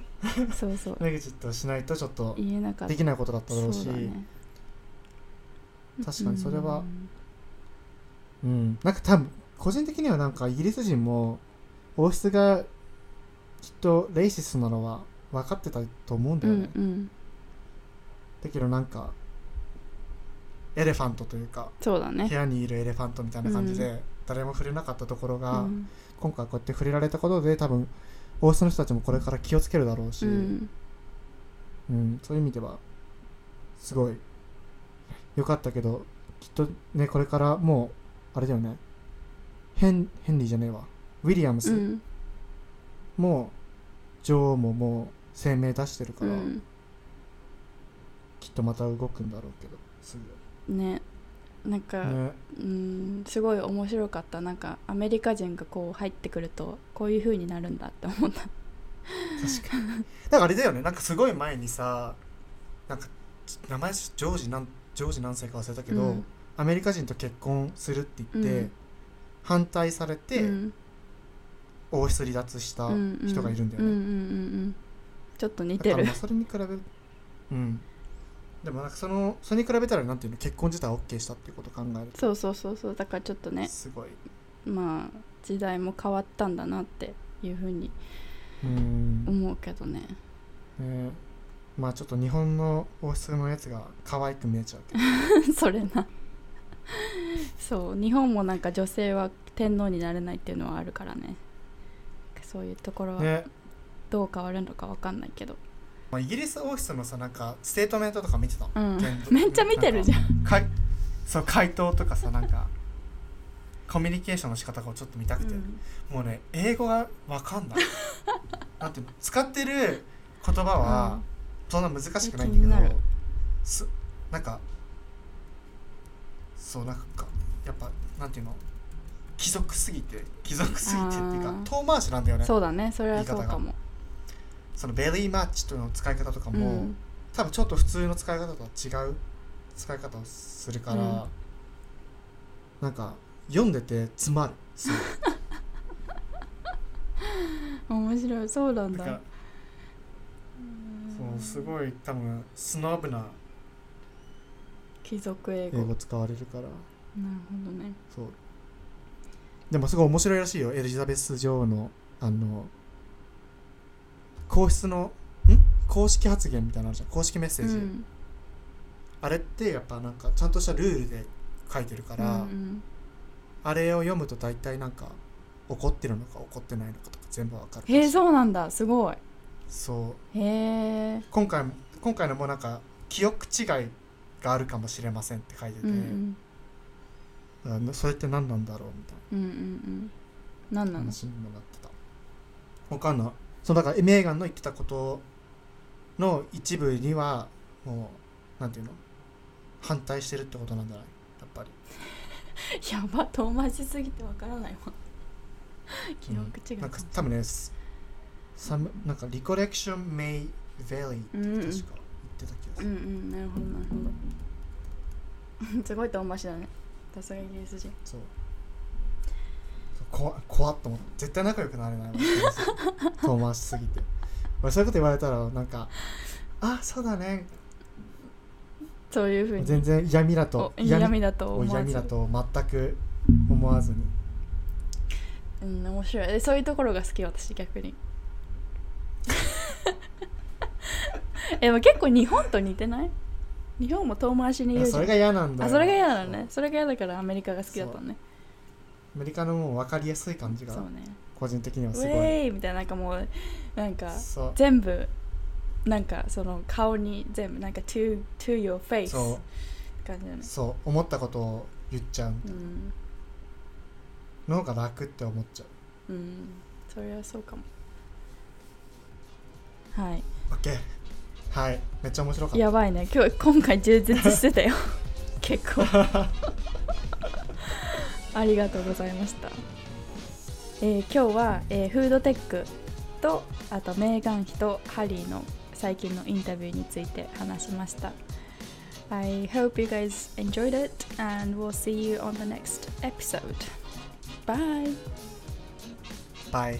そうそう。メグジットしないとちょっと言えなかった。できないことだっただろうし。ね。確かにそれは。うん。なんか多分個人的にはなんかイギリス人も王室がきっとレイシスなのは分かってたと思うんだうよね、んうん。だけどなんかエレファントというかそうだね。部屋にいるエレファントみたいな感じで誰も触れなかったところが、うん。今回こうやって触れられたことで多分王室の人たちもこれから気をつけるだろうし、うん。うん、そういう意味ではすごい良かったけどきっとねこれからもうあれだよね。ヘンヘンリーじゃねえわ。ウィリアムス。うんも女王ももう声明出してるから、うん。きっとまた動くんだろうけどすね。なんか、ぐね。うんすごい面白かった。なんかアメリカ人がこう入ってくるとこういう風になるんだって思った。確かに。だからあれだよね。なんかすごい前にさなんか名前ジョージなんジョージ何歳か忘れたけど、うん。アメリカ人と結婚するって言って、うん。反対されて、うん王室離脱した人がいるんだよね、うんうんちょっと似てる。それに比べるうん。でもなんかそのそれに比べたらなんていうの？結婚自体は OK したっていうことを考えると。そうそうそうそう。だからちょっとねすごい。まあ時代も変わったんだなっていう風にうん。思うけどね。ね。まあちょっと日本の王室のやつが可愛く見えちゃうけど。それな。そう。日本もなんか女性は天皇になれないっていうのはあるからねそういうところはね。どう変わるのかわかんないけど、まあ、イギリス王室のさなんかステートメントとか見てたうん。めっちゃ見てるじゃん。んかいそう回答とかさなんかコミュニケーションの仕方がちょっと見たくて、うん。もうね英語がわかんない。なんていうの？使ってる言葉はそんな難しくないんだけになる。すなんかそうなんかやっぱなんていうの？貴族すぎて貴族すぎてっていうか遠回しなんだよね。そうだね。それはそうかも。そのベリーマッチとの使い方とかも、うん。多分ちょっと普通の使い方とは違う使い方をするから、うん。なんか読んでて詰まる。面白い。そうなんだ。そうすごい多分スノブな貴族英語。英語使われるから。なるほどね。そうでもすごい面白いらしいよ。エリザベス女王のあの皇室のん？公式発言みたいなのあるじゃん。公式メッセージ、うん。あれってやっぱなんかちゃんとしたルールで書いてるから、うんあれを読むと大体なんか怒ってるのか怒ってないのかとか全部わかるへえそうなんだ。すごい。そう。へえ今回も今回のもなんか記憶違いがあるかもしれませんって書いてて、うんうんあのそれって何なんだろうみたいうんうんうん。何な話にもなってた。わかんないそうだからメーガンの言ってたことの一部にはもうなんていうの？反対してるってことなんじゃない？やっぱり。やば遠回しすぎてわからないわ。記憶違い。なんか多分ねすサムなんかリコレクションメイベリーって確か言ってた気がする、うんうん。なるほどなるほど。すごい遠回しだねさすがイギリス人。そう。怖怖っと思って絶対仲良くなれないわ 遠回しすぎて。俺そういうこと言われたらなんかあそうだね。そういうふうに。全然嫌味だと。お嫌味だとお思わず。嫌味だと全く思わずに。うん面白い。えそういうところが好き私逆に。え結構日本と似てない？日本も遠回しに言うじゃん。いやそれが嫌なんだよ。あそれが嫌なのね。それが嫌だからアメリカが好きだったのね。アメリカのもう分かりやすい感じがそうね。個人的にはウすごい。ェーイみたいななんかもうなんか全部なんかその顔に全部なんか to, to your face そって感じだね。うそう。思ったことを言っちゃう。うん。の方が楽って思っちゃう。うん。それはそうかも。はい。OK はい。めっちゃ面白かった。やばいね。今日今回充実してたよ。結構。ありがとうございました、えー今日は、えーフードテックとあとメーガン妃とハリーの最近のインタビューについて話しました。I hope you guys enjoyed it and we'll see you on the next episode. Bye! バイ